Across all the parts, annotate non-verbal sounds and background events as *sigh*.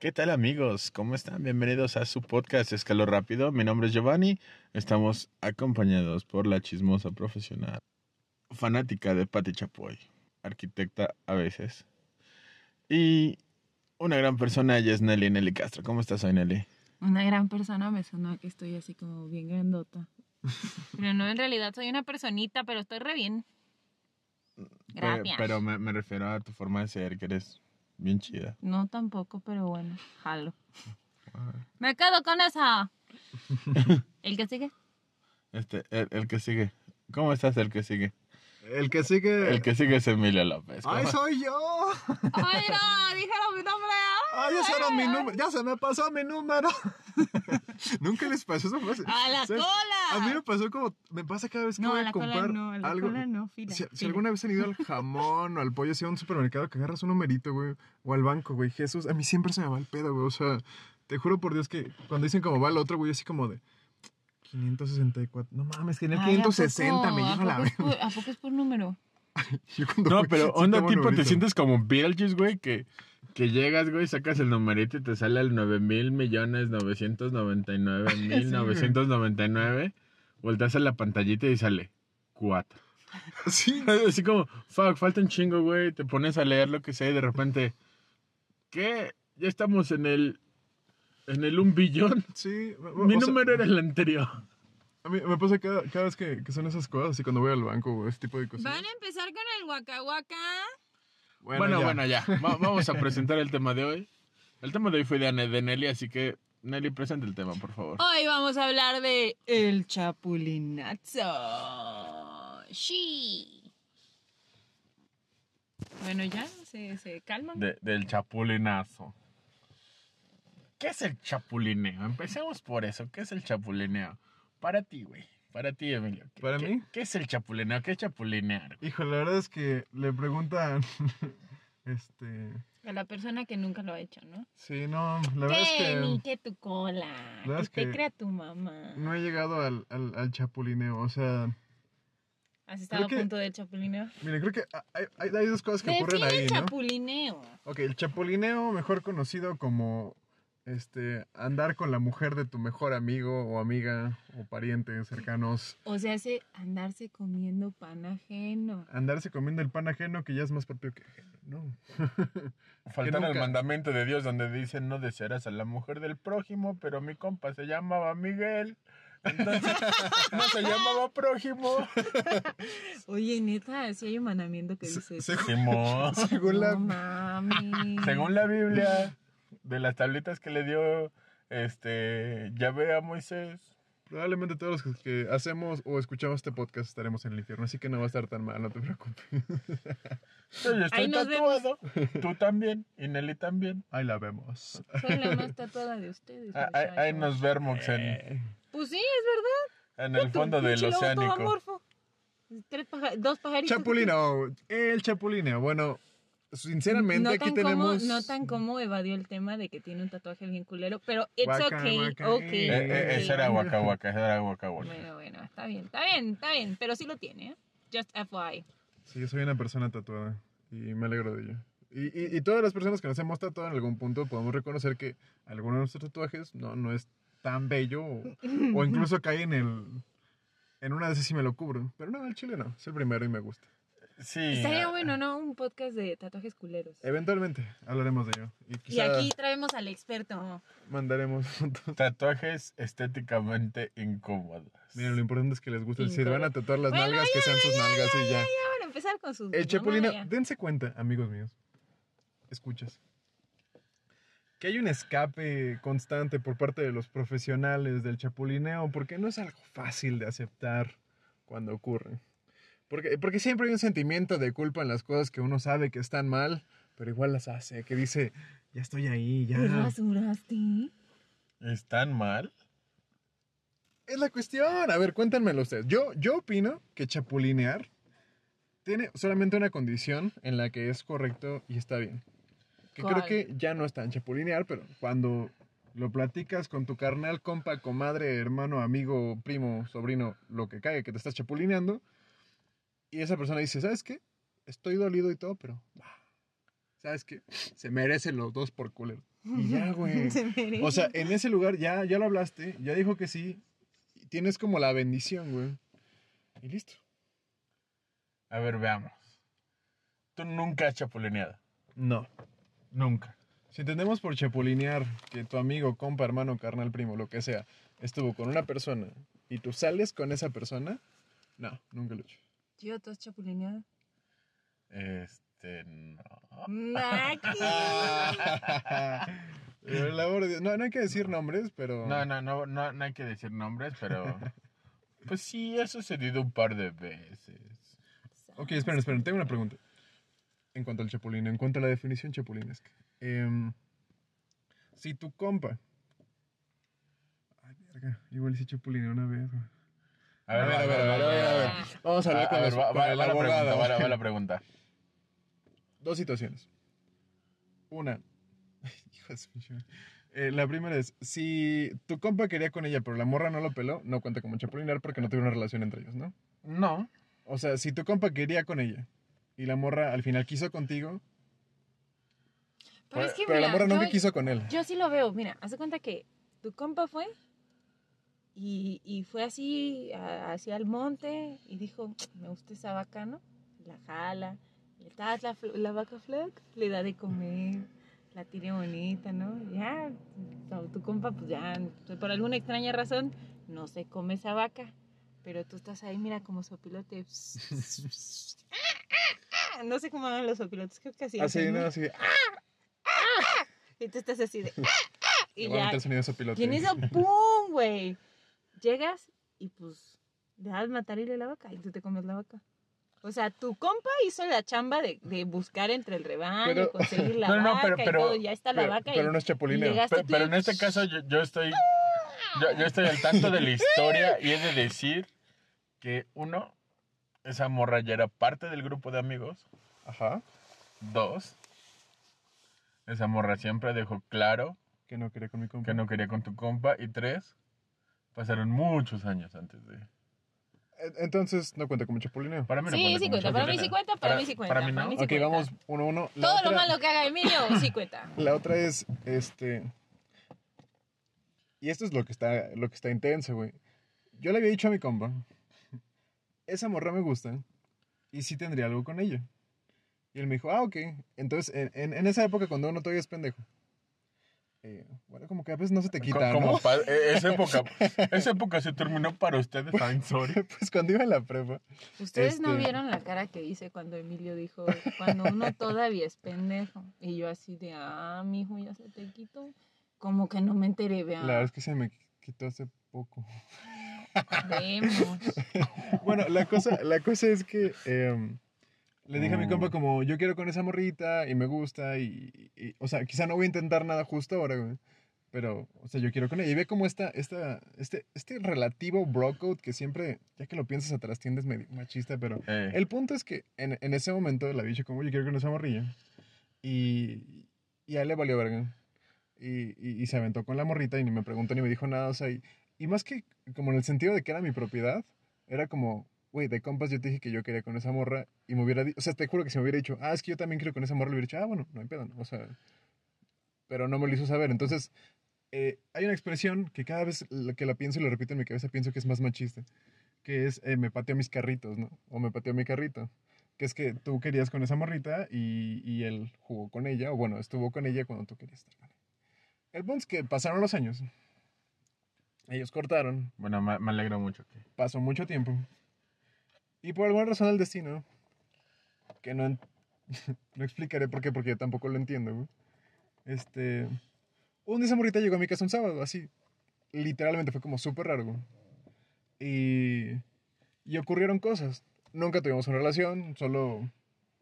¿Qué tal amigos? ¿Cómo están? Bienvenidos a su podcast Escalo Rápido. Mi nombre es Giovanni. Estamos acompañados por la chismosa profesional, fanática de Patti Chapoy, arquitecta a veces. Y una gran persona, ella es Nelly, Nelly Castro. ¿Cómo estás hoy, Nelly? Una gran persona me sonó que estoy así como bien grandota. *laughs* Pero no, en realidad soy una personita, pero estoy re bien. Gracias. Pero, me, me refiero a tu forma de ser, que eres bien chida. No tampoco, pero bueno, jalo. Me quedo con esa. *laughs* ¿El que sigue? Este, el, el que sigue. ¿Cómo estás, el que sigue? El que sigue. El que sigue es Emilio López. ¡Ay, soy yo! ¡Ay, no! ¡Dijeron mi nombre! ¡Ay, ese era mi número! ¡Ya se me pasó mi número! *laughs* Nunca les pasó eso. Pues, ¡A la ¿sabes? cola! A mí me pasó como. Me pasa cada vez que No, voy a a la cola comprar no, a la algo. cola no, fila. Si, alguna vez han ido al jamón o al pollo, así a un supermercado que agarras un numerito, güey, o al banco, güey, Jesús, a mí siempre se me va el pedo, güey. O sea, te juro por Dios que cuando dicen cómo va el otro, güey, así como de 564. No mames, que en el Ay, ¿a 560 poco? me ¿A lleva la vez. por- ¿A poco es por número? Yo No, voy, pero onda tipo, te sientes como Beetlejuice, güey, que, que llegas, güey, sacas el numerito y te sale el 9 mil millones 999 mil 999. Volteas a la pantallita y sale 4. *laughs* Sí, *laughs* Así como, fuck, falta un chingo, güey. Te pones a leer lo que sea y de repente, ¿qué? Ya estamos en el, en el un billón. sí. Mi o sea, número era el anterior. A mí me pasa cada, cada vez que, que son esas cosas, así cuando voy al banco o ese tipo de cosas. ¿Van a empezar con el Waka Waka? Bueno, bueno, ya. Va- vamos a presentar el tema de hoy. El tema de hoy fue de, Nelly, así que Nelly, presenta el tema, por favor. Hoy vamos a hablar de el chapulinazo. Sí. Bueno, ya se, se calman. De- del chapulinazo. ¿Qué es el chapulineo? Empecemos por eso. ¿Qué es el chapulineo? Para ti, güey. Para ti, Emilio. ¿Qué- ¿Para qué- mí? ¿Qué es el chapulineo? ¿Qué es chapulinear? güey? Hijo, la verdad es que le preguntan. *laughs* este. A la persona que nunca lo ha hecho, ¿no? Sí, no, la verdad es Que ni que tu cola. La Que verdad es te que- crea tu mamá. no he llegado al, al, al chapulineo. O sea, ¿Has estado a que- punto del chapulineo? mire, creo que hay, hay, hay dos cosas que ocurren ahí, el ¿no? chapulineo. Ok, el chapulineo, mejor conocido como. Este, andar con la mujer de tu mejor amigo o amiga o parientes cercanos. O sea, hace andarse comiendo pan ajeno. Andarse comiendo el pan ajeno que ya es más propio que ajeno, ¿no? *laughs* Faltan el nunca- mandamiento de Dios donde dicen no desearás a la mujer del prójimo, pero mi compa se llamaba Miguel. Entonces, *laughs* no se llamaba prójimo. *laughs* Oye, neta, si hay un mandamiento que dice eso. Se- Simón. según la, No mami. Según la Biblia, de las tablitas que le dio este Yahvé a Moisés. Probablemente todos los que hacemos o escuchamos este podcast estaremos en el infierno, así que no va a estar tan mal, no te preocupes. Yo ya estoy Ahí nos tatuado. Tú también. Y Nelly también. Ahí la vemos. Soy la más tatuada de ustedes. Ah, Ahí, ahí nos vemos en, Eh, Pues sí, es verdad. en el fondo del amorfo. Tres paja- dos pajaritos. Chapulino, el chapulineo. Bueno, sinceramente no aquí tenemos... Como, no tan como evadió el tema de que tiene un tatuaje bien culero, pero it's Guaca, okay, guaca, okay. Eh, eh, okay. ese era Waka Waka, ese era Waka Waka. Bueno, bueno, está bien, está bien, está bien, pero sí lo tiene, ¿eh? Just FYI. Sí, yo soy una persona tatuada y me alegro de ello. Y, y, y todas las personas que nos hemos tatuado en algún punto podemos reconocer que alguno de nuestros tatuajes no, no es tan bello o, o incluso cae en el... En una de esas sí me lo cubro. Pero no, el chile no. Es el primero y me gusta. Sí. Estaría ah, bueno, ¿no? Un podcast de tatuajes culeros. Eventualmente hablaremos de ello. Y aquí traemos al experto. mandaremos *laughs* fotos. Tatuajes estéticamente incómodos. Miren, lo importante es que les guste. Si van a tatuar las Bueno, nalgas, que sean sus nalgas y ya. Ya van a empezar con sus... El chapulino, mamá, ya. dense cuenta, amigos míos. Escuchas. Que hay un escape constante por parte de los profesionales del chapulineo, porque no es algo fácil de aceptar cuando ocurre. Porque, porque siempre hay un sentimiento de culpa en las cosas que uno sabe que están mal, pero igual las hace, que dice, ya estoy ahí, ya. ¿Te rasuraste? ¿Están mal? Es la cuestión. A ver, cuéntenmelo ustedes. Yo, yo opino que chapulinear tiene solamente una condición en la que es correcto y está bien. Que ¿Cuál? creo que ya no está en chapulinear, pero cuando lo platicas con tu carnal, compa, comadre, hermano, amigo, primo, sobrino, lo que caiga, que te estás chapulineando, y esa persona dice, ¿sabes qué? Estoy dolido y todo, pero... bah, ¿Sabes qué? Se merecen los dos por culero. Y ya, *laughs* güey. Se. O sea, en ese lugar ya, ya lo hablaste, ya dijo que sí. y Tienes como la bendición, güey. Y listo. A ver, veamos. Tú nunca has chapulineado. No. Nunca. Si entendemos por chapulinear que tu amigo, compa, hermano, carnal, primo, lo que sea, estuvo con una persona y tú sales con esa persona, no, nunca lo he hecho. Tío, ¿tú has chapulineado? Este, no. Naki. *laughs* Pero el amor de Dios, no, no hay que decir nombres, pero... No, no, no, no, no hay que decir nombres, pero. *laughs* Pues sí, ha sucedido un par de veces. Ok, esperen, esperen, tengo una pregunta. En cuanto al chapulín, en cuanto a la definición chapulinesca. Em, si tu compa... Ay, verga, igual hice chapulín una vez, güey. A ver, A ver, a ver, a ver, a ver, a ver. Vamos a hablar con, ver, los- va, con va- el va la pregunta, va la, va la pregunta. *laughs* Dos situaciones. Una. *laughs* Eh, la primera es, si tu compa quería con ella, pero la morra no lo peló, no cuenta como chapulinear porque no tuvo una relación entre ellos, ¿no? No. O sea, si tu compa quería con ella y la morra al final quiso contigo, Pero es que, pero la mira, morra nunca yo- quiso con él. Yo sí lo veo, mira, haz de cuenta que tu compa fue y, y fue así a- hacia el monte y dijo, me gusta esa vaca, ¿no? La jala, le das la, la vaca flaca, le da de comer, la tiene bonita, ¿no? Ya, tu, compa pues ya, por alguna extraña razón, no se come esa vaca, pero tú estás ahí, mira como sopilote. *laughs* No sé cómo hagan los sopilotes, creo que así. Así, ¿no? Así. Y tú estás así de... *laughs* Y ya, ¡pum! güey. Llegas y pues dejas matarle la vaca y tú te comes la vaca. O sea, tu compa hizo la chamba de, de buscar entre el rebaño, Pero- conseguir la *laughs* No, no, vaca pero- y pero- todo. Ya está la Pero, vaca pero y, no es chapulineo. llegaste Pe- tú Pero y- en este caso yo, yo estoy. Yo, yo estoy al tanto de la historia y he de decir que uno, esa morra ya era parte del grupo de amigos. Ajá. Dos, esa morra siempre dejó claro Que no quería con mi compa. que no quería con tu compa. Y tres, pasaron muchos años antes de. Entonces, no cuenta como chapulineo. Para mí no Sí, cuenta sí cuenta, para mí sí cuenta, para mí sí cuenta, Para mí para no. ok, vamos uno a uno. La Todo otra- lo malo que haga Emilio *laughs* sí cuenta. La otra es, este... Y esto es lo que está, lo que está intenso, güey. Yo le había dicho a mi compa, esa morra me gusta y sí tendría algo con ella. Y él me dijo, ah, ok. Entonces, en, en- en esa época, cuando uno todavía es pendejo, eh, bueno, como que a veces no se te quita, como ¿no? e- esa *laughs* época esa época se terminó para ustedes I'm sorry *laughs* pues cuando iba en la prepa, Ustedes no Este- vieron la cara que hice cuando Emilio dijo, cuando uno todavía es pendejo. Y yo así de, ah, mijo, ya se te quitó. Como que no me enteré, vean. la verdad es que se me quitó hace poco. Vemos. *laughs* Bueno, la cosa, la cosa es que em, le dije a mi Mm. compa como, yo quiero con esa morrita y me gusta y, y- o sea, quizá no voy a intentar nada justo ahora, güey. Pero, o sea, yo quiero con ella. Y ve como esta, esta, este, este relativo bro code que siempre, ya que lo piensas atrás, tiendes medio machista, pero Eh, el punto es que en, en ese momento le dije como, yo quiero con esa morrilla. Y, y a él le valió verga. Y, y, y se aventó con la morrita y ni me preguntó ni me dijo nada. O sea, y, y más que como en el sentido de que era mi propiedad, era como, güey, de compas yo te dije que yo quería con esa morra y me hubiera dicho, o sea, te juro que si me hubiera dicho, ah, es que yo también quiero con esa morra, le hubiera dicho, ah, bueno, no hay pedo, ¿no? o sea, pero no me lo hizo saber. Entonces, eh, hay una expresión que cada vez que la pienso y lo repito en mi cabeza, pienso que es más machista, que es, eh, me pateó mis carritos, ¿no? O me pateó mi carrito. Que es que tú querías con esa morrita y, y él jugó con ella, o bueno, estuvo con ella cuando tú querías estar con ella. El punto es que pasaron los años. Ellos cortaron, bueno me, me alegro mucho que pasó mucho tiempo. Y por alguna razón del destino, que no, *laughs* no explicaré por qué, porque yo tampoco lo entiendo, güey. Este, un día esa morrita llegó a mi casa un sábado, así. Literalmente fue como súper raro, güey. Y, y ocurrieron cosas. Nunca tuvimos una relación, solo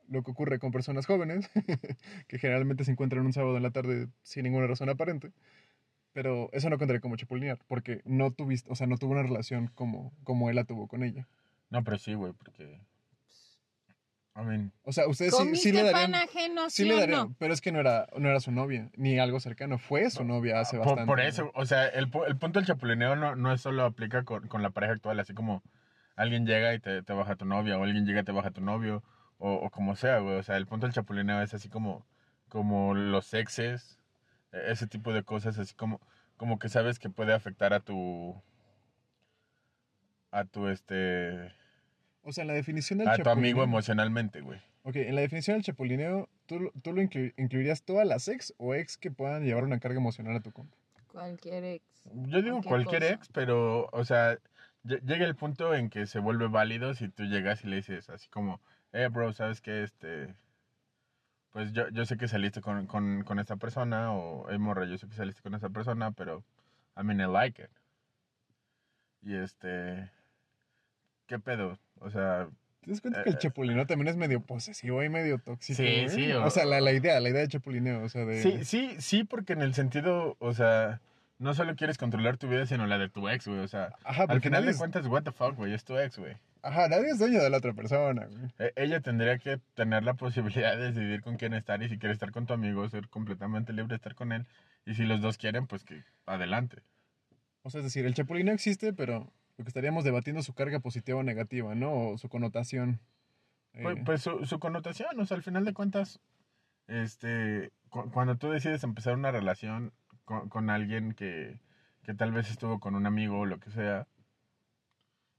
lo que ocurre con personas jóvenes, *laughs* que generalmente se encuentran un sábado en la tarde sin ninguna razón aparente. Pero eso no contaría como chapulinear, porque no tuviste, o sea, no tuvo una relación como, como él la tuvo con ella. No pero sí güey porque I mean O sea, ustedes sí, ¿Comiste sí le darían. pan ajeno, Sí sí le darían, no? pero es que no era, no era su novia, ni algo cercano, fue su novia hace por, bastante. por eso o sea el, el punto del chapulineo no, no es solo aplica con, con la pareja actual así como alguien llega y te, te baja tu novia o alguien llega y te baja tu novio o, o como sea güey o sea el punto del chapulineo es así como como los exes E- Ese tipo de cosas, así como, como que sabes que puede afectar a tu. A tu este. O sea, en la definición del A tu amigo emocionalmente, güey. Ok, en la definición del chapulineo, ¿tú, lo- tú lo inclu- incluirías todas las ex o ex que puedan llevar una carga emocional a tu compa? Cualquier ex. Yo digo cualquier cosa. ex, pero, o sea, lle- llega el punto en que se vuelve válido si tú llegas y le dices así como, eh, bro, ¿sabes qué? Este, pues yo, yo sé que saliste con, con, con esta persona, o, eh, morra, yo sé que saliste con esta persona, pero, I mean, I like it. Y este, ¿qué pedo? O sea, ¿Te das cuenta que el Eh, chapulineo también es medio posesivo y medio tóxico? Sí, sí, O, o- sea, la, la idea, la idea de chapulineo, o sea, de... sí, sí, sí, porque en el sentido, o sea, no solo quieres controlar tu vida, sino la de tu ex, güey, o sea, Ajá, al final de es, cuentas, what the fuck, güey, es tu ex, güey. ajá, nadie es dueño de la otra persona, güey. E- Ella tendría que tener la posibilidad de decidir con quién estar y si quiere estar con tu amigo, ser completamente libre de estar con él. Y si los dos quieren, pues que adelante. O sea, es decir, el chapulineo existe, pero lo que estaríamos debatiendo es su carga positiva o negativa, ¿no? O su connotación. Pues, Eh, pues su, su connotación, o sea, al final de cuentas, este, cu- cuando tú decides empezar una relación con, con alguien que, que tal vez estuvo con un amigo o lo que sea,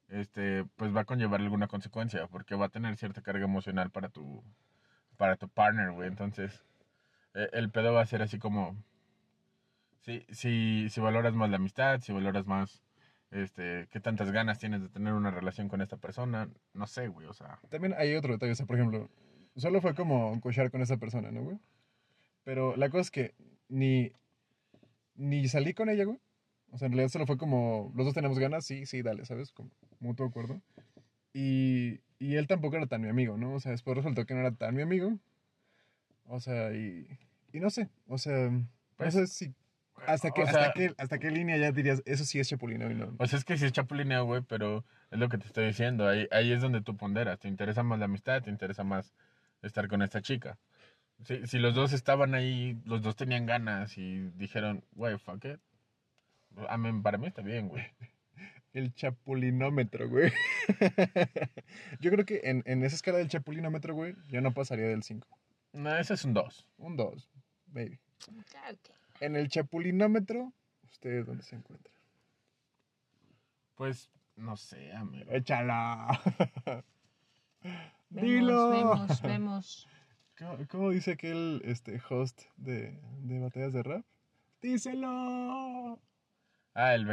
este, pues va a conllevar alguna consecuencia, porque va a tener cierta carga emocional para tu, para tu partner, güey. Entonces, eh, el pedo va a ser así como, si, si, si valoras más la amistad, si valoras más, este, qué tantas ganas tienes de tener una relación con esta persona, no sé, güey, o sea. También hay otro detalle, o sea, por ejemplo, solo fue como cochar con esa persona, ¿no, güey? Pero la cosa es que ni, ni salí con ella, güey. O sea, en realidad solo fue como, los dos tenemos ganas, sí, sí, dale, ¿sabes? Como mutuo acuerdo. Y, y él tampoco era tan mi amigo, ¿no? O sea, después resultó que no era tan mi amigo. O sea, y, y no sé, o sea, Pues, no sé si... Hasta, qué o hasta, sea- qué, ¿Hasta qué línea ya dirías, eso sí es chapulineo y no? O sea, es que sí es chapulineo, güey, pero es lo que te estoy diciendo. Ahí, ahí es donde tú ponderas. ¿Te interesa más la amistad? ¿Te interesa más estar con esta chica? Si, si los dos estaban ahí, los dos tenían ganas y dijeron, güey, fuck it. I mean, para mí está bien, güey. *laughs* El chapulinómetro, güey. *laughs* yo creo que en, en esa escala del chapulinómetro, güey, yo no pasaría del 5. No, ese es un 2. Un 2, baby. Que. En el chapulinómetro, ¿ustedes dónde se encuentran? Pues, no sé, amigo. ¡Échala! *laughs* Vemos, ¡Dilo! vemos, vemos. ¿Cómo, cómo dice aquel este, host de, de batallas de rap? ¡Díselo! Ah, el.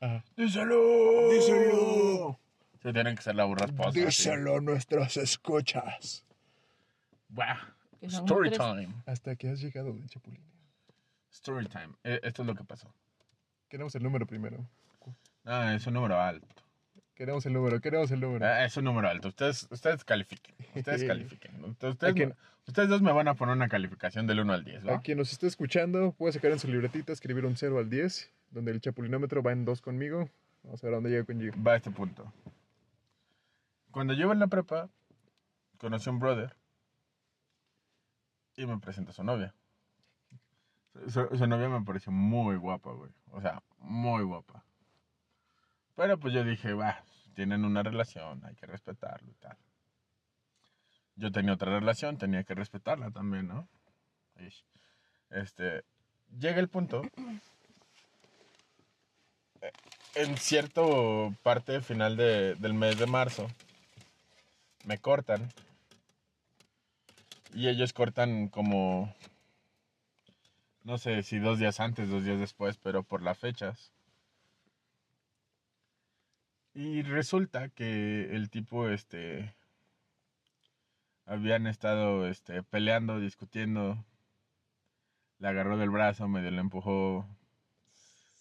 Ajá. ¡Díselo! ¡Díselo! Se tienen que ser la burra esposa. ¡Díselo a nuestras escuchas! Son Story time. Hasta que has llegado del chapulineo. Story time. Eh, Esto es lo que pasó. Queremos el número primero. Ah, es un número alto. Queremos el número, queremos el número. Ah, es un número alto. Ustedes, ustedes califiquen. Ustedes *laughs* califiquen. Ustedes, dos me van a poner una calificación del 1 al 10, ¿va? A quien nos esté escuchando, puede sacar en su libretita, escribir un 0 al 10, donde el chapulinómetro va en 2 conmigo. Vamos a ver a dónde llega con Gio. Va a este punto. Cuando yo iba en la prepa, conocí a un brother y me presentó a su novia. Su, novia me pareció muy guapa, güey. O sea, muy guapa. Pero pues yo dije, va, tienen una relación, hay que respetarlo y tal. Yo tenía otra relación, tenía que respetarla también, ¿no? Este, llega el punto eh, en cierto parte final de- del mes de marzo me cortan y ellos cortan como no sé si dos días antes dos días después pero por las fechas y resulta que el tipo este habían estado este peleando discutiendo le agarró del brazo medio le empujó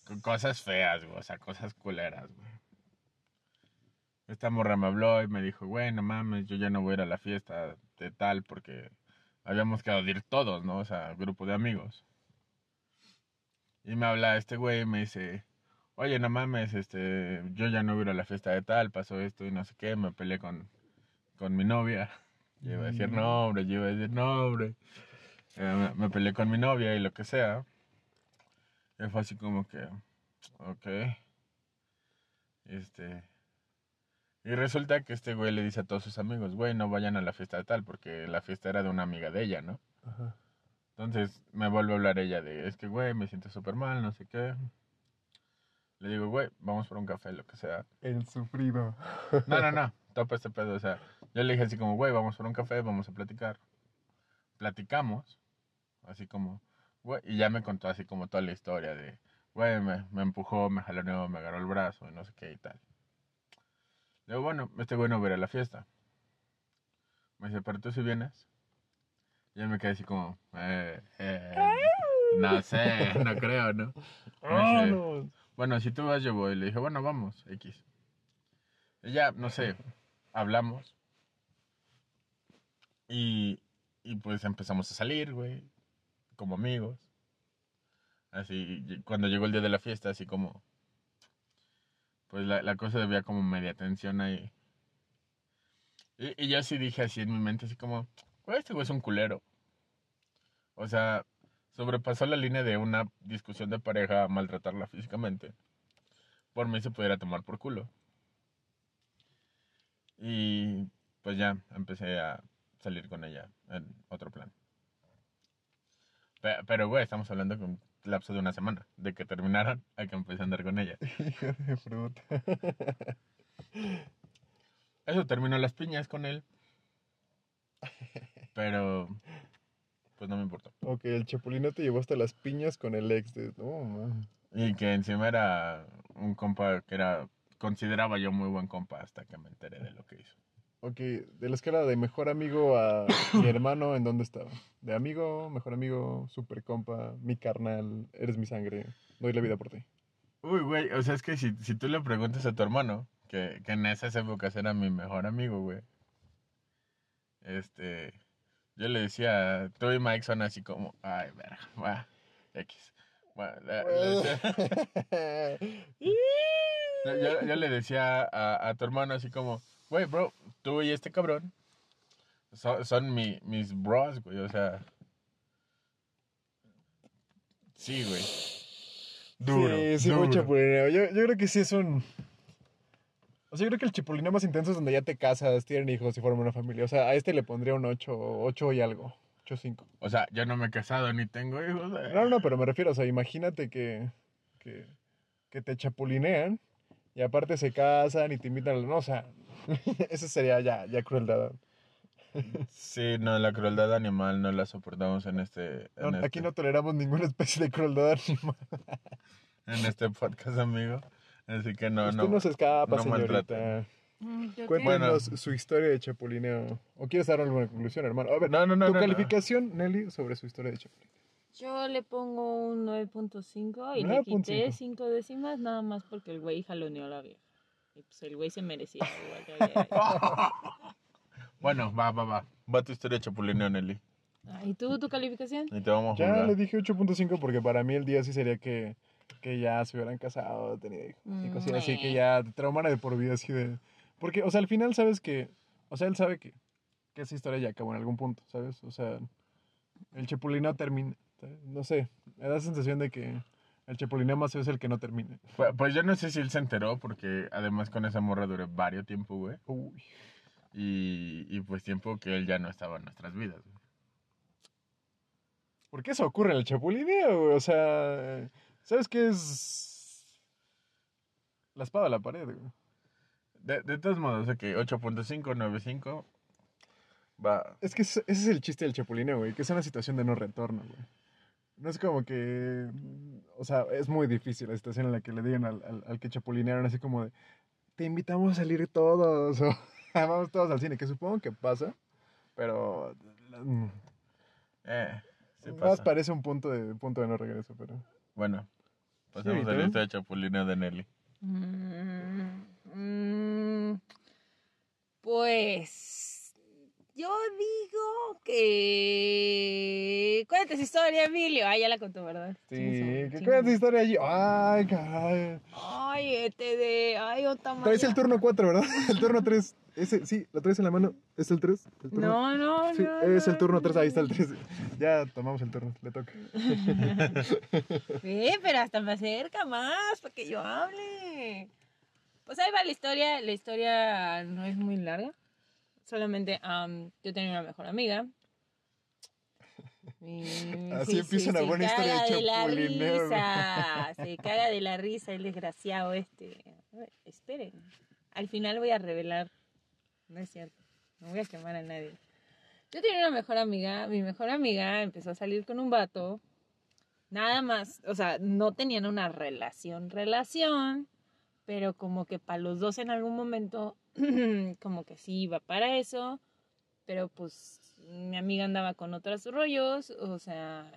con cosas feas, güey, o sea, cosas culeras, güey. Esta morra me habló y me dijo, güey, no mames, yo ya no voy a ir a la fiesta de tal porque habíamos quedado de ir todos, ¿no? O sea, grupo de amigos. Y me habla este güey y me dice, oye, no mames, este, yo ya no voy a ir a la fiesta de tal, pasó esto y no sé qué, me peleé con, con mi novia. *laughs* Yo iba a decir Mm. nombre, yo iba a decir nombre. Eh, me, me peleé con mi novia y lo que sea. Y fue así como que, ok. Este. Y resulta que este güey le dice a todos sus amigos, güey, no vayan a la fiesta de tal, porque la fiesta era de una amiga de ella, ¿no? Ajá. Entonces me vuelve a hablar ella de, es que, güey, me siento súper mal, no sé qué. Le digo, güey, vamos por un café, lo que sea. El sufrido. No, no, no, *laughs* topa este pedo. O sea, yo le dije así como, güey, vamos por un café, vamos a platicar. Platicamos, así como, güey, y ya me contó así como toda la historia de, güey, me, me empujó, me jaloneó, me agarró el brazo y no sé qué y tal. Le digo, bueno, este güey no va a ir a la fiesta. Me dice, pero tú si vienes. Y él me quedé así como, eh, eh, no sé, no creo, ¿no? No. bueno, si tú vas, yo voy. Le dije, bueno, vamos, X. Y ya, no sé, hablamos. Y, y pues empezamos a salir, güey, como amigos. Así, cuando llegó el día de la fiesta, así como, pues la, la cosa debía como media tensión ahí. Y, y yo sí dije así en mi mente, así como, güey, este güey es un culero. O sea, sobrepasó la línea de una discusión de pareja a maltratarla físicamente. Por mí se pudiera tomar por culo. Y pues ya empecé a salir con ella en otro plan. Pe- Pero, güey, estamos hablando de un lapso de una semana. De que terminaron a que empecé a andar con ella. *laughs* Hijo de fruta. Eso terminó las piñas con él. Pero, pues no me importó. ok, el chapulino te llevó hasta las piñas con el ex de. Oh, man. Y que encima era un compa que era, consideraba yo muy buen compa hasta que me enteré de lo que hizo. Ok, de la escala de mejor amigo a mi hermano, ¿en dónde estaba? De amigo, mejor amigo, super compa, mi carnal, eres mi sangre, doy la vida por ti. Uy, güey, o sea, es que si, si tú le preguntas a tu hermano, que, que en esas épocas era mi mejor amigo, güey. Este, yo le decía, tú y Mike son así como, ay, verga, va, X. Va, le- le decía- *laughs* *laughs* yo, yo- le decía a, a tu hermano así como, güey, bro, tú y este cabrón son, son mi, mis bros, güey, o sea. Sí, güey. Duro. sí, sí, duro. muy chapulineo. Yo, yo creo que sí es un... O sea, yo creo que el chapulineo más intenso es donde ya te casas, tienen hijos y forman una familia. O sea, a este le pondría un 8, 8 y algo. 8 5. O sea, yo no me he casado ni tengo hijos. eh. No, no, pero me refiero, o sea, imagínate que, que, que te chapulinean y aparte se casan y te invitan a... No, o sea, *laughs* eso sería ya, ya crueldad. Sí, no, la crueldad animal no la soportamos en este, en, No, este, aquí no toleramos ninguna especie de crueldad animal. *laughs* en este podcast, amigo. Así que no, Usted no. no, se escapa, no señorita. Mm. Cuéntanos su historia de chapulineo. ¿O quieres dar alguna conclusión, hermano? A ver, No, no, no. tu no, no. calificación, Nelly, sobre su historia de chapulineo. Yo le pongo un 9.5 y le 9.5. quité 5 décimas nada más porque el güey jaloneó a la vieja. Y pues el güey se merecía igual que. *laughs* Bueno, va, va, va. Va tu historia de chapulineo, Nelly. ¿Y tú, tu calificación? Y te vamos a Ya le dije 8.5 porque para mí el día sí sería que, que ya se hubieran casado, tenido hijos. Y Mm, cosas así que ya te traumara de por vida, así de... Porque, o sea, al final sabes que... O sea, él sabe que, que esa historia ya acabó en algún punto, ¿sabes? O sea, el chapulineo termina. ¿sabes? No sé, me da la sensación de que el chapulineo más es el que no termina. Pues, pues yo no sé si él se enteró, porque además con esa morra duré varios tiempo, güey. Uy. Y, y pues tiempo que él ya no estaba en nuestras vidas, güey. ¿Por qué eso ocurre en el chapulineo, güey? O sea, ¿sabes qué es la espada de la pared, güey? De, de todos modos, ok, 8.5, 9.5. Va. Es que ese es el chiste del chapulineo, güey, que es una situación de no retorno, güey. No es como que, o sea, es muy difícil la situación en la que le digan al, al, al que chapulinearon así como de, te invitamos a salir todos, *laughs* o vamos todos al cine, que supongo que pasa, pero mm, Eh, sí más parece un punto de, punto de no regreso, pero... Bueno, ahorita, a la lista de chapulineo de Nelly. Mm, mm, pues yo digo que cuéntate esa historia, Emilio. Ah, ya la contó, ¿verdad? Sí, que chingue. cuenta historia allí. Ay, caray. Ay, este de. Ay, otra Traes el turno 4, ¿verdad? *laughs* El turno 3. Ese, sí, lo traes en la mano. ¿Es el 3? No, no, Sí, no. es el no, turno 3, no. ahí está el 3. Ya tomamos el turno, le toca. *laughs* Ve, pero hasta me acerca más para que yo hable. Pues ahí va la historia. La historia no es muy larga. Solamente am, yo tenía una mejor amiga. Mi- *laughs* Así sí, empieza sí, una se buena historia de caga de la chapulineo, risa. *laughs* Se caga de la risa el desgraciado este. Ay, Esperen. Al final voy a revelar. No es cierto. No voy a quemar a nadie. Yo tenía una mejor amiga. Mi mejor amiga empezó a salir con un vato. Nada más. O sea, no tenían una relación, relación. Pero como que para los dos en algún momento, *clears throat* como que sí iba para eso pero pues mi amiga andaba con otros rollos, o sea,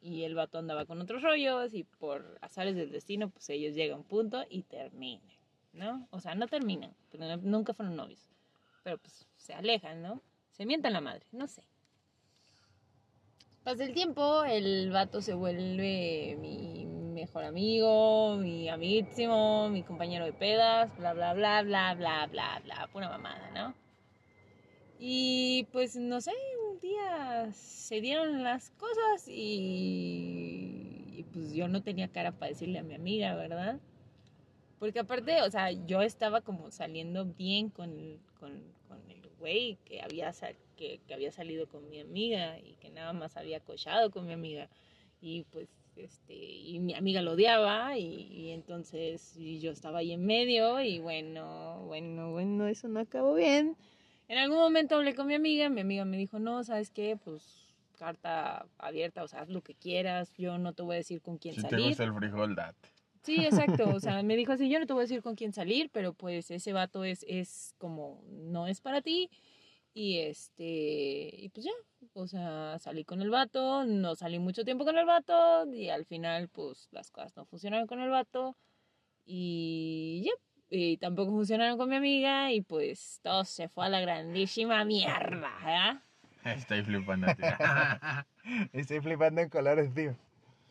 y el vato andaba con otros rollos, y por azares del destino, pues ellos llegan a un punto y terminan, ¿no? O sea, no terminan, pero nunca fueron novios, pero pues se alejan, ¿no? Se mientan la madre, no sé. Pasa el tiempo, el vato se vuelve mi mejor amigo, mi amiguísimo, mi compañero de pedas, bla, bla, bla, bla, bla, bla, bla, pura mamada, ¿no? Y pues no sé, un día se dieron las cosas y, y, pues yo no tenía cara para decirle a mi amiga, ¿verdad? Porque aparte, o sea, yo estaba como saliendo bien con, con, con el güey que había, sa- que, que había salido con mi amiga y que nada más había cochado con mi amiga. Y pues, este, y mi amiga lo odiaba y, y entonces y yo estaba ahí en medio y bueno, bueno, bueno, eso no acabó bien. En algún momento hablé con mi amiga, mi amiga me dijo, no, ¿sabes qué? Pues carta abierta, o sea, haz lo que quieras, yo no te voy a decir con quién Si te salir. gusta el frijol, date. Sí, exacto, o *laughs* sea, me dijo así, yo no te voy a decir con quién salir, pero pues ese vato es, es como, no es para ti, y este, y pues ya, o sea, salí con el vato, no salí mucho tiempo con el vato, y al final, pues las cosas no funcionaron con el vato, y ya, y tampoco funcionaron con mi amiga, y pues todo se fue a la grandísima mierda, ¿verdad? Estoy flipando, tío. *laughs* Estoy flipando en colores, tío.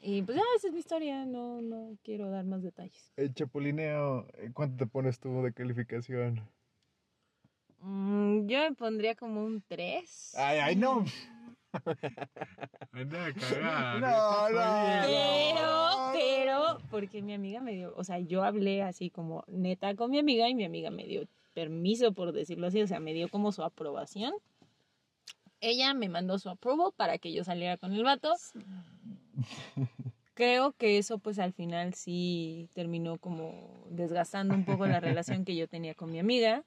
Y pues ya, esa es mi historia, no, no quiero dar más detalles. El chapulineo, eh, ¿cuánto te pones tú de calificación? Mm, yo me pondría como un 3. Ay, ay, no. *laughs* Anda a cagar. No, no. Pero, pero, porque mi amiga me dio, o sea, yo hablé así como neta con mi amiga y mi amiga me dio permiso, por decirlo así, o sea, me dio como su aprobación. Ella me mandó su approval para que yo saliera con el vato. Creo que eso pues al final sí terminó como desgastando un poco la relación que yo tenía con mi amiga,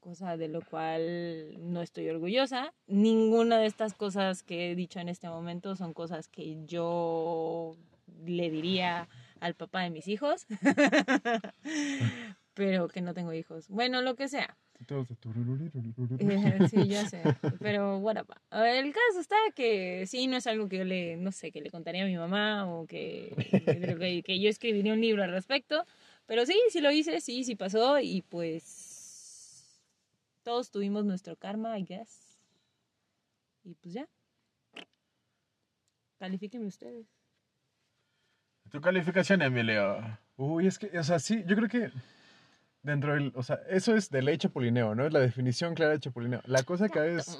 cosa de lo cual no estoy orgullosa. Ninguna de estas cosas que he dicho en este momento son cosas que yo le diría al papá de mis hijos, *laughs* pero que no tengo hijos. Bueno, lo que sea. *laughs* Sí, ya sé. *laughs* Pero whatever. El caso está que sí, no es algo que yo le, no sé, que le contaría a mi mamá o que, que, *laughs* que yo escribiría un libro al respecto. Pero sí, sí lo hice, sí, sí pasó y pues todos tuvimos nuestro karma, I guess. Y pues ya. Califíquenme ustedes. Tu calificación, Emilio. Uy, es que, o sea, sí, yo creo que dentro del, o sea, eso es de ley chapulineo, ¿no? Es la definición clara de chapulineo. La cosa acá es,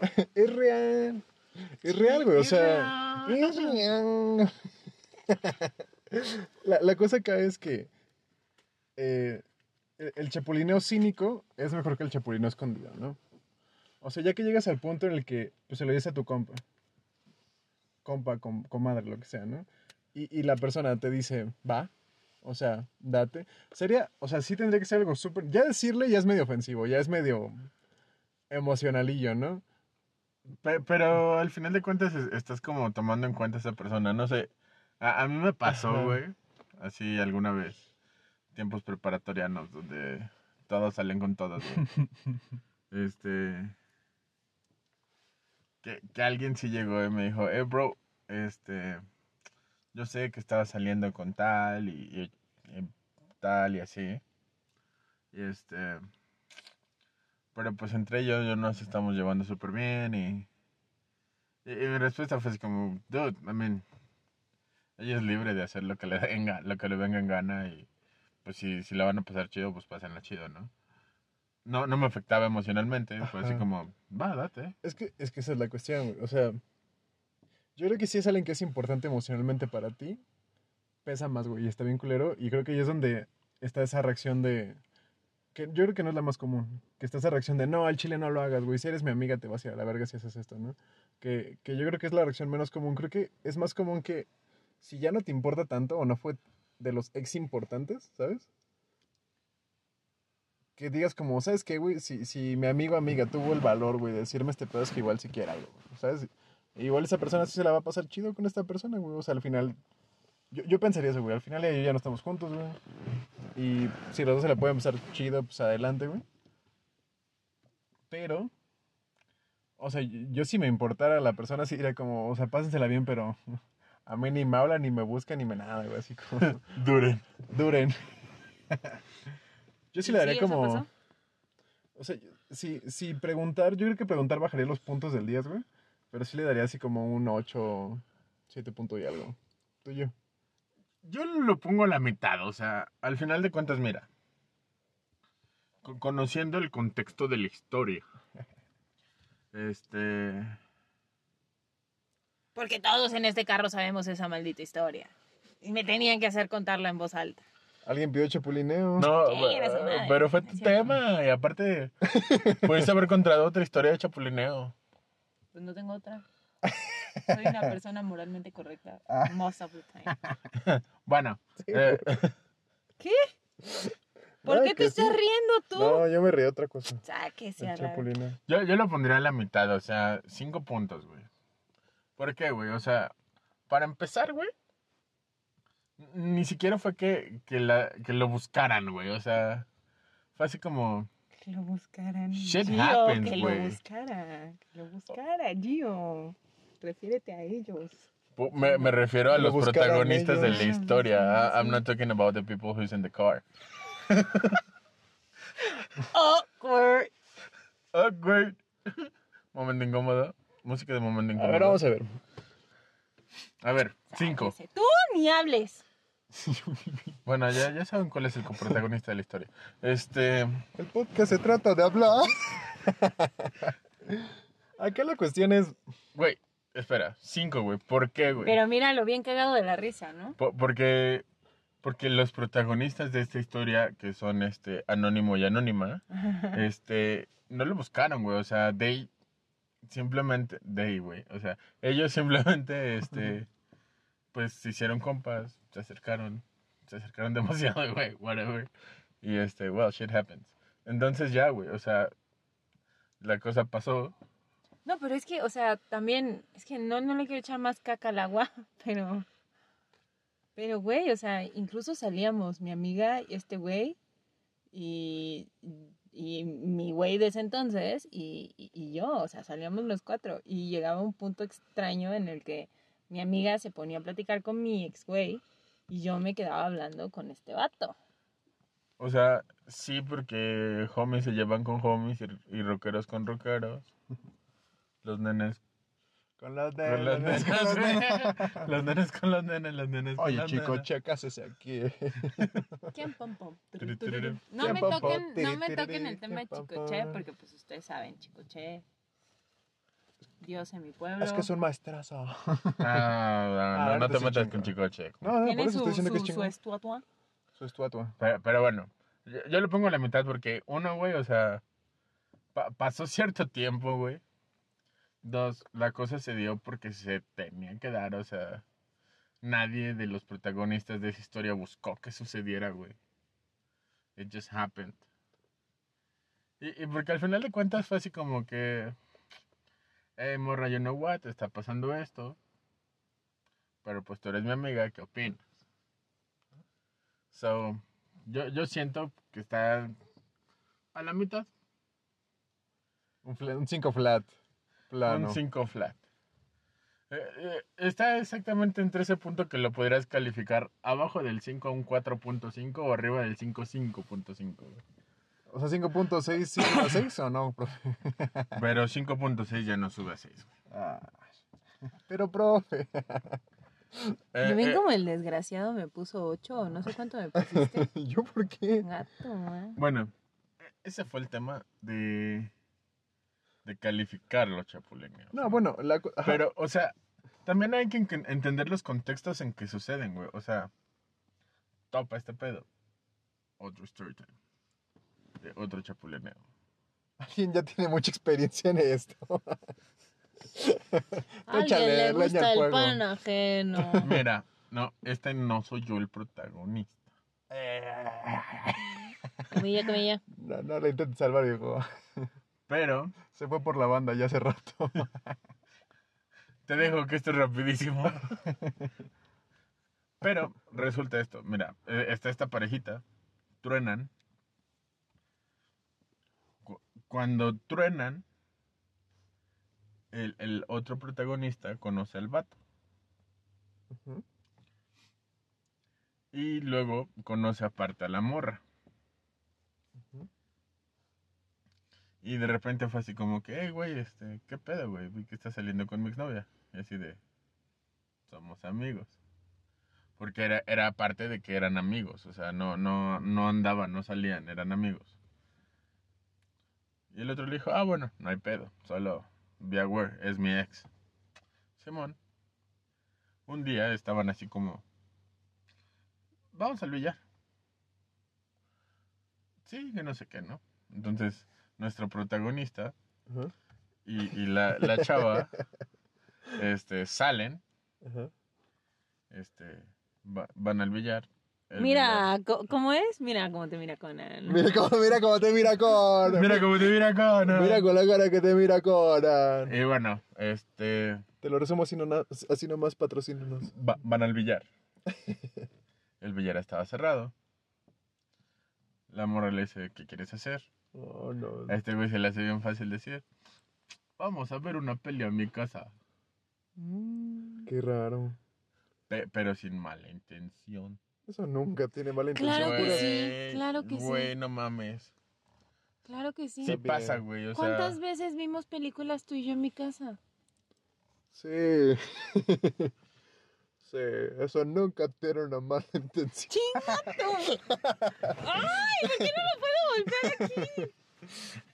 *laughs* es real. Es real, güey, o sea, es real. *laughs* La, la cosa acá es que eh, el, el chapulineo cínico es mejor que el chapulineo escondido, ¿no? O sea, ya que llegas al punto en el que pues, se lo dices a tu compa, compa, com- comadre, lo que sea, ¿no? Y, y la persona te dice, va, o sea, date. Sería, o sea, sí tendría que ser algo súper. Ya decirle ya es medio ofensivo, ya es medio emocionalillo, ¿no? Pe- Pero al final de cuentas es- estás como tomando en cuenta a esa persona. No sé, a, a mí me pasó, güey, así alguna vez, tiempos preparatorianos, donde todos salen con todos, güey. *laughs* Este... Que, que alguien sí llegó y me dijo, eh, bro, este... Yo sé que estaba saliendo con tal y, y- y tal y así. Y este... Pero pues entre ellos yo nos estamos llevando súper bien y, y, y mi respuesta fue así como, dude, I mean, ella es libre de hacer lo que le venga, lo que le venga en gana y pues si, si la van a pasar chido, pues pásenla chido, ¿no? No, no me afectaba emocionalmente, fue así como, va, date. Es que, es que esa es la cuestión, güey. O sea, yo creo que si es alguien que es importante emocionalmente para ti, pesa más, güey, está bien culero. Y creo que ahí es donde está esa reacción de. que yo creo que no es la más común. Que está esa reacción de, no, al chile no lo hagas, güey. Si eres mi amiga, te vas a ir a la verga si haces esto, ¿no? que, que yo creo que es la reacción menos común. Creo que es más común que si ya no te importa tanto o no fue de los ex importantes, ¿sabes? Que digas como, ¿sabes qué, güey? Si, si mi amigo o amiga tuvo el valor, güey, de decirme este pedo es que igual si quiere algo, ¿sabes? Igual esa persona sí se la va a pasar chido con esta persona, güey. O sea, al final, yo, yo pensaría eso, güey. Al final ella y yo ya no estamos juntos, güey. Y si los dos se la pueden pasar chido, pues adelante, güey. Pero, o sea, yo, yo si me importara la persona, sí diría como, o sea, pásensela bien, pero a mí ni me habla, ni me busca, ni me nada, güey. Así como, *laughs* Duren. duren. yo sí le daría ¿Sí, como... pasó? O sea, si, si preguntar, yo creo que preguntar bajaría los puntos del 10, güey. Pero sí le daría así como un 8, 7 puntos y algo. Tuyo. Yo lo pongo a la mitad, o sea, al final de cuentas, mira. co- Conociendo el contexto de la historia. Este. Porque todos en este carro sabemos esa maldita historia. Y me tenían que hacer contarla en voz alta. ¿Alguien pidió chapulineo? No, madre, pero fue tu tema. Y aparte, pudiste haber contado otra historia de chapulineo. Pues no tengo otra. Soy una persona moralmente correcta *laughs* most of the time. *laughs* Bueno, eh, ¿Qué? ¿Por qué te estás sí. riendo tú? No, yo me reí de otra cosa. Sáquese a la... yo, yo lo pondría a la mitad, o sea, cinco puntos, güey. ¿Por qué, güey? O sea, para empezar, güey, ni siquiera fue que, que, la, que lo buscaran, güey. O sea, fue así como... Que lo buscaran. Shit Gio, happens, que lo buscara. Que lo buscara, Gio. Refiérete a ellos. Me, me refiero a lo los protagonistas de la historia. Ah, I'm not talking about the people who's in the car. *laughs* Awkward. Great. Momento incómodo. Música de momento A incómodo. ver, vamos a ver. A ver, cinco. Tú ni hables. Bueno, ya, ya saben cuál es el coprotagonista de la historia. Este. El podcast se trata de hablar. Acá la cuestión es. Güey, espera. Cinco, güey. ¿Por qué, güey? Pero mira lo bien cagado de la risa, ¿no? Po- porque. Porque los protagonistas de esta historia, que son este Anónimo y Anónima, este, no lo buscaron, güey. O sea, they simplemente, they, güey. O sea, ellos simplemente, este, pues se hicieron compas, se acercaron, se acercaron *laughs* demasiado, güey, whatever. Y este, well, shit happens. Entonces ya, güey, o sea, la cosa pasó. No, pero es que, o sea, también, es que no, no le quiero echar más caca al agua, *laughs* pero, pero, güey, o sea, incluso salíamos, mi amiga y este güey, y, y mi güey de ese entonces, y, y- y yo, o sea, salíamos los cuatro, y llegaba un punto extraño en el que mi amiga se ponía a platicar con mi ex güey, y yo me quedaba hablando con este vato. O sea, sí, porque homies se llevan con homies y, y rockeros con rockeros. *laughs* Los nenes Con las con los *laughs* nenes. Los nenes con los nenes, los nenes con Oye, las chico, nenas. checásese aquí. *laughs* ¿Quién pom pom? No ¿Quién me pom pom? toquen, no me toquen el ¿quién tema de Chicoche, porque pues ustedes saben, Chicoche, Dios en mi pueblo. Es que es un maestrazo. *laughs* Ah, no, no, no te metas chingo. con chicoche. No, no, por Tiene eso su, estoy diciendo que es su, su chingón. estatua. Su estatua. Pero, pero bueno, yo, yo lo pongo a la mitad porque, uno, güey, o sea, pa- pasó cierto tiempo, güey. Dos, la cosa se dio porque se tenía que dar, o sea, nadie de los protagonistas de esa historia buscó que sucediera, güey. It just happened. Y, y porque al final de cuentas fue así como que, hey, morra, you know what, está pasando esto. Pero pues tú eres mi amiga, ¿qué opinas? So, yo, yo siento que está a la mitad. Un 5 flat. Plano. Un 5 flat. Eh, eh, está exactamente entre ese punto que lo podrías calificar abajo del 5 a un 4.5 o arriba del 5 5.5. O sea, 5.6 sí a 6 o no, profe. *laughs* Pero 5.6 ya no sube a 6. Ah, Pero, profe. Eh, ¿Lo ven eh, como el desgraciado me puso 8 o no sé cuánto me pusiste? *laughs* ¿Yo por qué? Gato, ¿eh? Bueno, ese fue el tema de, de calificar los chapulineos. No, bueno, la. Pero, o sea, también hay que en- entender los contextos en que suceden, güey. O sea, topa este pedo. Otro story time. Otro chapulineo. alguien ya tiene mucha experiencia en esto. *laughs* Alguien Échale le gusta el fuego. pan ajeno. *laughs* Mira, no, este no soy yo el protagonista. Comilla, comilla. No, no la intentes salvar, viejo. Pero Se fue por la banda ya hace rato. te dejo que esto es rapidísimo. Pero resulta esto, mira, eh, está esta parejita, truenan. Cu- Cuando truenan, el, el otro protagonista conoce al vato. Y luego conoce aparte a la morra. Y de repente fue así como que, hey, güey, este, ¿qué pedo, güey? Vi que estás saliendo con mi exnovia. Y así de, somos amigos. Porque era, era parte de que eran amigos, o sea, no, no, no andaban, no salían, eran amigos. Y el otro le dijo, ah, bueno, no hay pedo, solo be aware, es mi ex. Simón. Un día estaban así como, vamos al billar. Sí, que no sé qué, ¿no? Entonces, nuestro protagonista y, y la, la chava *laughs* este, salen, este, va- van al billar. Mira, ¿cómo es? Mira cómo te mira Conan. *laughs* Mira cómo, mira cómo te mira con. billar. Mira cómo te mira ¿no? Mira con la cara que te mira Conan. Y bueno, este, Te lo resumo así, no, así nomás, patrocínanos. va- van al billar. *laughs* El billar estaba cerrado. La morra le dice, ¿qué quieres hacer? Oh, no. A este güey se le hace bien fácil decir, vamos a ver una peli a mi casa. Mm. Qué raro. Pe- pero sin mala intención. Eso nunca tiene mala intención. Claro que sí, claro que sí. Güey, no mames. Claro que sí. Sí pasa, güey, o ¿Cuántas sea... veces vimos películas tú y yo en mi casa? Sí. *laughs* sí, eso nunca tiene una mala intención. ¡Ay! ¿Por qué no lo puedo volver aquí? *laughs*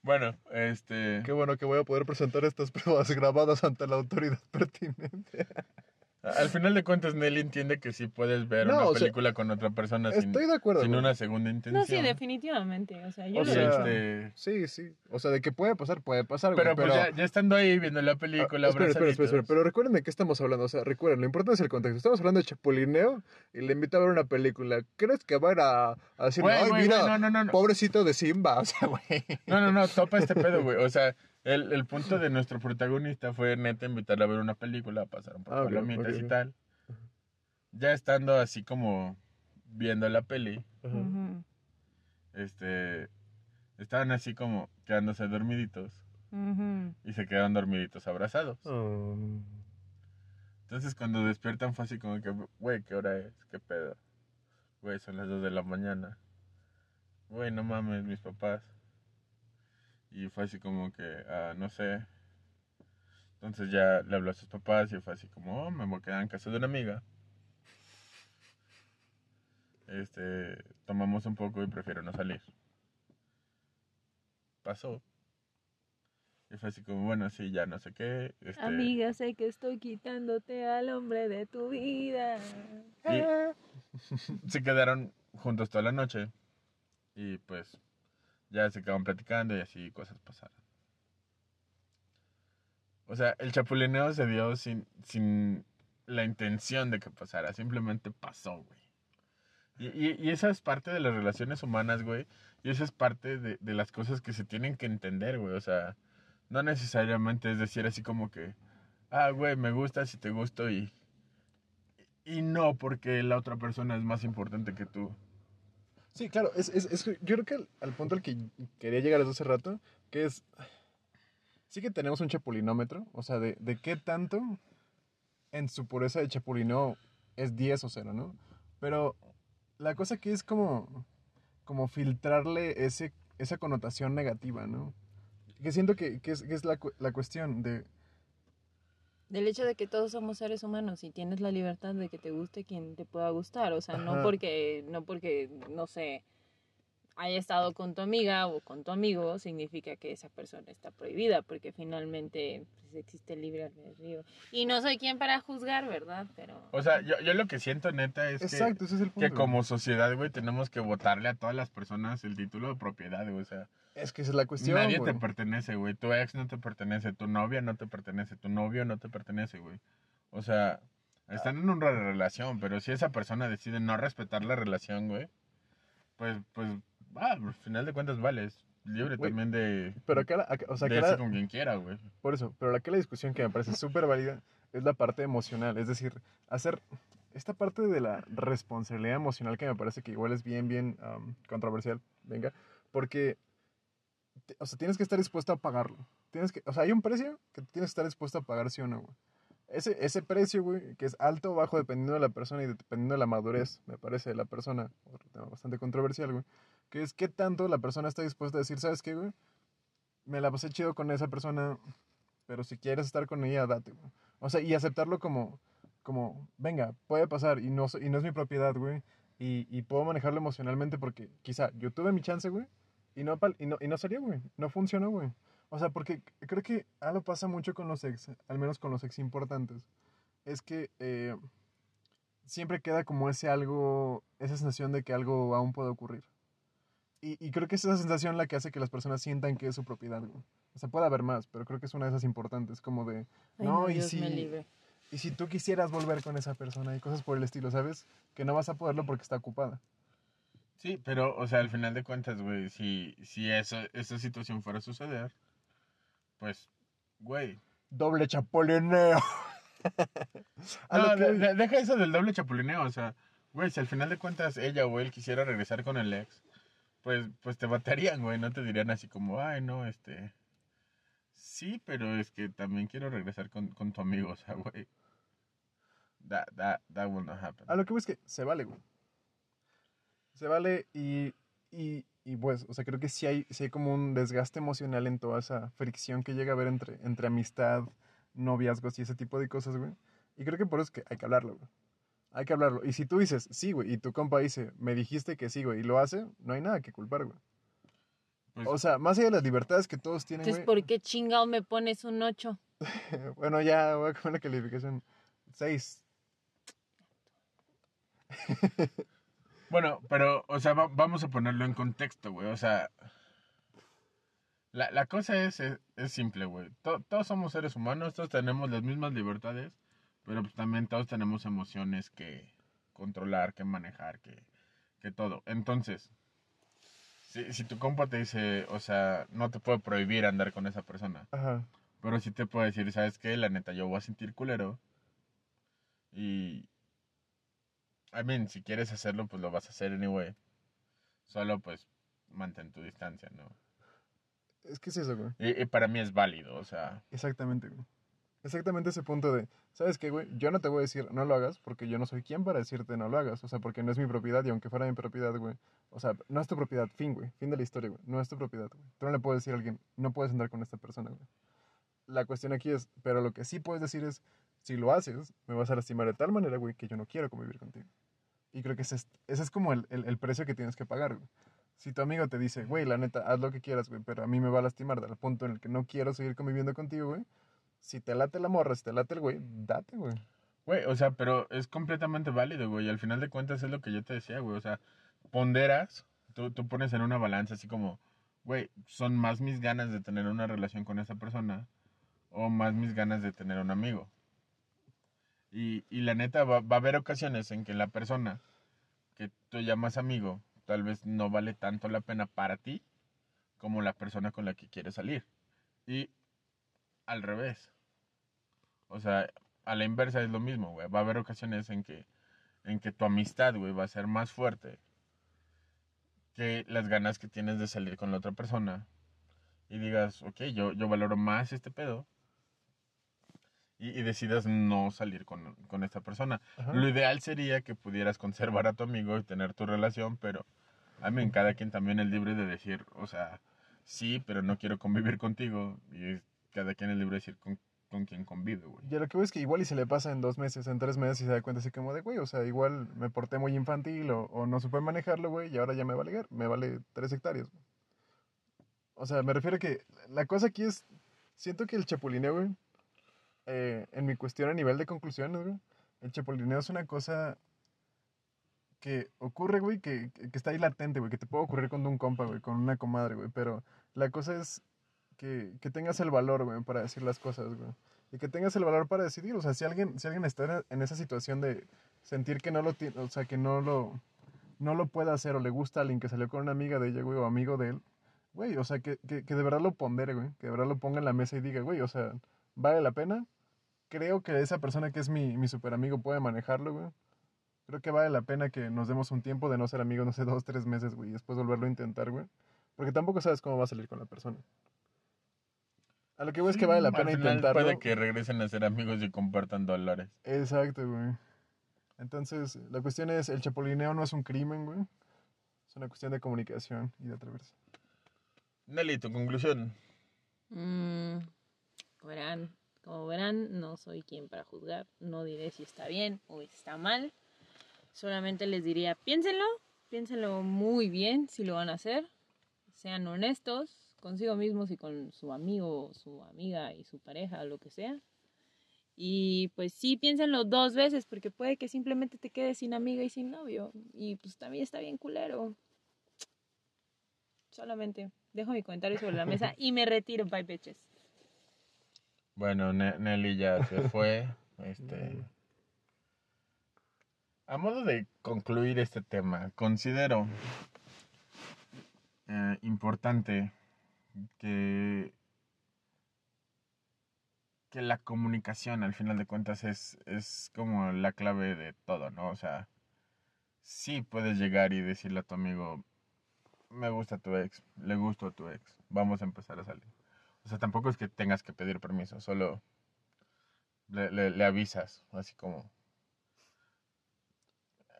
Bueno, este... Qué bueno que voy a poder presentar estas pruebas grabadas ante la autoridad pertinente. *laughs* Al final de cuentas, Nelly entiende que sí puedes ver No, una sea, película con otra persona sin, Estoy de acuerdo. sin una segunda intención. No, sí, definitivamente. O sea, yo O lo sea, Este, Sí, sí. O sea, de que puede pasar, puede pasar, güey. pero pues ya, ya estando ahí viendo la película, Ah, espera, espera, espera. Pero recuerden de qué estamos hablando. O sea, recuerden, lo importante es el contexto. Estamos hablando de chapulineo y le invita a ver una película. ¿Crees que va a ir a, a decir, Güey, ay, güey, mira, güey, no, no, no, no. pobrecito de Simba? *laughs* O sea, güey. No, no, no, topa este pedo, güey. O sea, el, el punto *laughs* de nuestro protagonista fue neta invitarle a ver una película, pasar un poco Ah, palomitas ok, y ok. tal. Ya estando así como viendo la peli, este, estaban así como quedándose dormiditos y se quedaron dormiditos abrazados. Oh. Entonces cuando despiertan fue así como que, güey, ¿qué hora es? ¿Qué pedo? Güey, son las 2 de la mañana. Güey, no mames, mis papás. Y fue así como que, ah, no sé. Entonces ya le habló a sus papás y fue así como, oh, me voy a quedar en casa de una amiga. Este, tomamos un poco y prefiero no salir. Pasó. Y fue así como, bueno, sí, ya no sé qué. Este, Amiga, sé que estoy quitándote al hombre de tu vida. *laughs* se quedaron juntos toda la noche y pues ya se quedaron platicando y así cosas pasaron. O sea, el chapulineo se dio sin, sin la intención de que pasara, simplemente pasó, güey. Y, y, y esa es parte de las relaciones humanas, güey. Y esa es parte de, de las cosas que se tienen que entender, güey. O sea, no necesariamente es decir así como que, ah, güey, me gusta si te gusto y, y no porque la otra persona es más importante que tú. Sí, claro, es, es, es- yo creo que al, al punto al que quería llegar hace rato, que es, sí que tenemos un chapulinómetro, o sea, de, de qué tanto en su pureza de chapulino es 10 o 0, ¿no? Pero la cosa aquí es como, como filtrarle ese, esa connotación negativa, ¿no? Que siento que, que es, que es la, la cuestión de, Del hecho de que todos somos seres humanos y tienes la libertad de que te guste quien te pueda gustar. O sea, no porque, no porque, no sé, haya estado con tu amiga o con tu amigo, significa que esa persona está prohibida, porque finalmente pues, existe el libre albedrío. Y no soy quien para juzgar, ¿verdad? Pero... O sea, yo, yo lo que siento, neta, es Exacto, que, ese es el punto. que como sociedad, güey, tenemos que votarle a todas las personas el título de propiedad, güey. O sea, Es que esa es la cuestión, nadie güey. te pertenece, güey. Tu ex no te pertenece, tu novia no te pertenece, tu novio no te pertenece, güey. O sea, están en una relación, pero si esa persona decide no respetar la relación, güey, pues, pues, ah, al final de cuentas vale, es libre Güey, también de, Pero acá, acá- o sea, de acá la- con quien quiera, güey. por eso, pero acá la discusión que me parece súper válida es la parte emocional, es decir, hacer esta parte de la responsabilidad emocional que me parece que igual es bien, bien am, controversial, venga, porque, o sea, tienes que estar dispuesto a pagarlo. Tienes que, o sea, hay un precio que tienes que estar dispuesto a pagar, sí o no, güey. Ese, ese precio, güey, que es alto o bajo dependiendo de la persona y dependiendo de la madurez, me parece, de la persona, otro tema bastante controversial, güey, que es qué tanto la persona está dispuesta a decir, ¿sabes qué, güey? Me la pasé chido con esa persona, pero si quieres estar con ella, date, güey. O sea, y aceptarlo como, como, venga, puede pasar y no, y no es mi propiedad, güey. Y, y puedo manejarlo emocionalmente porque quizá yo tuve mi chance, güey, y no, y no, y no salió, güey. No funcionó, güey. O sea, porque creo que algo pasa mucho con los ex, al menos con los ex importantes. Es que eh, siempre queda como ese algo, esa sensación de que algo aún puede ocurrir. Y, y creo que es esa sensación la que hace que las personas sientan que es su propiedad, güey. O sea, puede haber más, pero creo que es una de esas importantes, como de, Ay, no, y si, me libre. y si tú quisieras volver con esa persona y cosas por el estilo, ¿sabes? Que no vas a poderlo porque está ocupada. Sí, pero, o sea, al final de cuentas, güey, si, si esa, esa situación fuera a suceder, pues, güey. Doble chapolineo. *laughs* A No, que de- deja eso del doble chapulineo, o sea, güey, si al final de cuentas ella o él quisiera regresar con el ex, pues, pues te batearían, güey, no te dirían así como, ay, no, este, sí, pero es que también quiero regresar con, con tu amigo, o sea, güey, that, that, that will not happen. A lo que voy es que se vale, güey. Se vale y, y, y pues, o sea, creo que sí hay, sí hay como un desgaste emocional en toda esa fricción que llega a haber entre, entre amistad, noviazgos y ese tipo de cosas, güey. Y creo que por eso es que hay que hablarlo, güey. Hay que hablarlo. Y si tú dices, sí, güey, y tu compa dice, me dijiste que sí, güey, y lo hace, no hay nada que culpar, güey. Pues, O sea, más allá de las libertades que todos tienen, Entonces, güey. ¿por qué chingado me pones un 8? *laughs* Bueno, ya voy a comer la calificación 6. *laughs* Bueno, pero, o sea, va- vamos a ponerlo en contexto, güey. O sea, la, la cosa es, es, es simple, güey. To- todos somos seres humanos, todos tenemos las mismas libertades, pero pues también todos tenemos emociones que controlar, que manejar, que, que todo. Entonces, si, si tu compa te dice, o sea, no te puedo prohibir andar con esa persona, Ajá. pero sí te puedo decir, ¿sabes qué? La neta, yo voy a sentir culero. Y. I mean, si quieres hacerlo, pues lo vas a hacer anyway. Solo, pues, mantén tu distancia, ¿no? Es que es eso, güey. Y, y para mí es válido, o sea. Exactamente, güey. Exactamente ese punto de, ¿sabes qué, güey? Yo no te voy a decir no lo hagas porque yo no soy quien para decirte no lo hagas. O sea, porque no es mi propiedad y aunque fuera mi propiedad, güey. O sea, no es tu propiedad, fin, güey. Fin de la historia, güey. No es tu propiedad, güey. Tú no le puedes decir a alguien, no puedes andar con esta persona, güey. La cuestión aquí es, pero lo que sí puedes decir es, si lo haces, me vas a lastimar de tal manera, güey, que yo no quiero convivir contigo. Y creo que ese es, ese es como el, el, el precio que tienes que pagar, güey. Si tu amigo te dice, güey, la neta, haz lo que quieras, güey, pero a mí me va a lastimar al punto en el que no quiero seguir conviviendo contigo, güey. Si te late la morra, si te late el güey, date, güey. Güey, o sea, pero es completamente válido, güey. Al final de cuentas es lo que yo te decía, güey. O sea, ponderas, tú, tú pones en una balanza así como, güey, son más mis ganas de tener una relación con esa persona o más mis ganas de tener un amigo. Y, y la neta, va, va a haber ocasiones en que la persona que tú llamas amigo tal vez no vale tanto la pena para ti como la persona con la que quieres salir. Y al revés. O sea, a la inversa es lo mismo, güey. Va a haber ocasiones en que, en que tu amistad, güey, va a ser más fuerte que las ganas que tienes de salir con la otra persona. Y digas, ok, yo, yo valoro más este pedo. Y, y decidas no salir con, con esta persona. Ajá. Lo ideal sería que pudieras conservar a tu amigo y tener tu relación, pero a mí cada quien también es libre de decir, o sea, sí, pero no quiero convivir contigo. Y cada quien es libre de decir, con con quien convive, güey. Y a lo que veo es que igual y se le pasa en dos meses, en tres meses y se da cuenta así como de, güey, o sea, igual me porté muy infantil o, o no supe manejarlo, güey, y ahora ya me va a ligar, me vale tres hectáreas. güey. O sea, me refiero a que la cosa aquí es, siento que el chapulineo, güey, eh, en mi cuestión a nivel de conclusiones, güey, el chapulineo es una cosa que ocurre, güey, que, que está ahí latente, güey, que te puede ocurrir con un compa, güey, con una comadre, güey, pero la cosa es que, que tengas el valor, güey, para decir las cosas, güey. Y que tengas el valor para decidir, o sea, si alguien, si alguien está en esa situación de sentir que no lo tiene, o sea, que no lo, no lo puede hacer o le gusta a alguien que salió con una amiga de ella, güey, o amigo de él, güey, o sea, que, que, que de verdad lo pondere, güey, que de verdad lo ponga en la mesa y diga, güey, o sea, ¿vale la pena? Creo que esa persona que es mi, mi super amigo puede manejarlo, güey. Creo que vale la pena que nos demos un tiempo de no ser amigos, no sé, *laughs* dos, tres meses, güey, y después volverlo a intentar, güey. Porque tampoco sabes cómo va a salir con la persona. A lo que voy es que vale la pena intentarlo. Puede que regresen a ser amigos y compartan dólares. Exacto, güey. Entonces, la cuestión es, el chapulineo no es un crimen, güey. Es una cuestión de comunicación y de atreverse. Nelly, tu conclusión. Mm, verán, como verán, no soy quien para juzgar. No diré si está bien o está mal. Solamente les diría, piénsenlo, piénsenlo muy bien si lo van a hacer. Sean honestos consigo mismos y con su amigo, su amiga y su pareja, lo que sea. Y pues sí, piénsenlo dos veces porque puede que simplemente te quedes sin amiga y sin novio. Y pues también está bien culero. Solamente dejo mi comentario sobre la mesa y me retiro. Bye, bitches. Bueno, Ne- Nelly ya se *laughs* fue. Este. A modo de concluir este tema, considero eh, importante que, que la comunicación, al final de cuentas, es, es como la clave de todo, ¿no? O sea, sí puedes llegar y decirle a tu amigo, me gusta tu ex, le gusto a tu ex, vamos a empezar a salir. O sea, tampoco es que tengas que pedir permiso, solo le, le- le avisas, así como,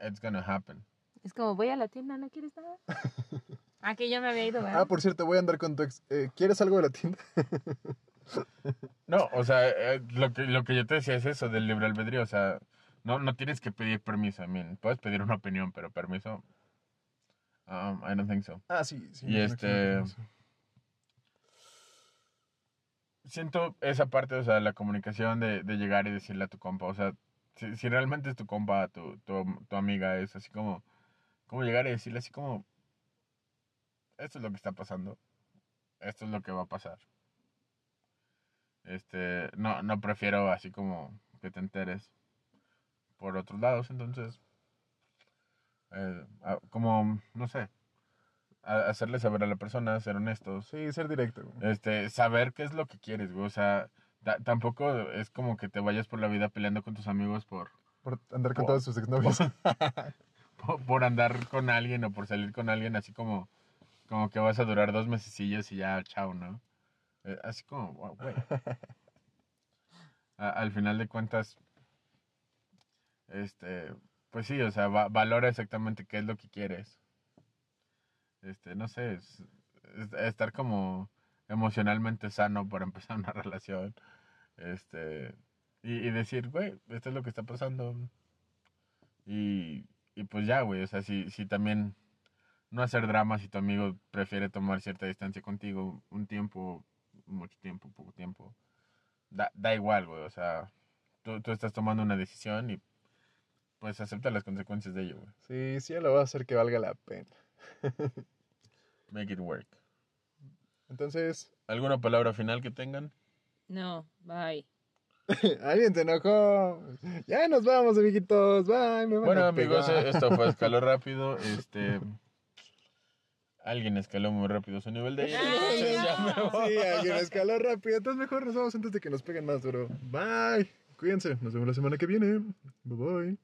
it's gonna happen. Es como, voy a la tienda, ¿no quieres nada? *laughs* Ah, que ya me había ido, ¿verdad? Ah, por cierto, voy a andar con tu ex. Eh, ¿Quieres algo de la tienda? *laughs* No, o sea, eh, lo que, lo que yo te decía es eso del libre albedrío, o sea, no, no tienes que pedir permiso, I mean, puedes pedir una opinión, pero permiso, um, I don't think so. Ah, sí, sí. Y este-. Siento esa parte, o sea, la comunicación de, de llegar y decirle a tu compa, o sea, si, si realmente es tu compa, tu, tu, tu amiga, es así como, como llegar y decirle así como, esto es lo que está pasando, esto es lo que va a pasar. Este, no, no prefiero así como que te enteres por otros lados, entonces, eh, ah, como, no sé, a- hacerle saber a la persona, ser honestos, Sí, ser directo, güey. este, saber qué es lo que quieres, güey. O sea, ta- tampoco es como que te vayas por la vida peleando con tus amigos por, Por andar con Por- todos sus exnovios. *laughs* por, por andar con alguien o por salir con alguien, así como, como que vas a durar dos mesecillos y ya, chao, ¿no? Eh, así como, wow, güey. A- al final de cuentas, este, pues sí, o sea, va- valora exactamente qué es lo que quieres. Este, no sé, es- es- estar como emocionalmente sano para *laughs* empezar una relación. Este, y, y decir, güey, esto es lo que está pasando. Y, y pues ya, güey, o sea, si, si también no hacer drama si tu amigo prefiere tomar cierta distancia contigo un tiempo, mucho tiempo, poco tiempo. Da, da igual, güey, o sea, tú, tú estás tomando una decisión y pues acepta las consecuencias de ello, güey. Sí, sí, lo va a hacer que valga la pena. *laughs* Make it work. Entonces, ¿Alguna palabra final que tengan? No, bye. *laughs* alguien se enojó. Ya nos vamos, amiguitos. Bye. Me van Bueno, a amigos, pegar. eh, esto fue *laughs* Escaló Rápido. Este. Alguien escaló muy rápido su nivel de ira, Ay, entonces ya no. me voy. Sí, alguien escaló rápido. Entonces mejor nos vamos antes de que nos peguen más duro. Bye. Cuídense. Nos vemos la semana que viene. Bye bye.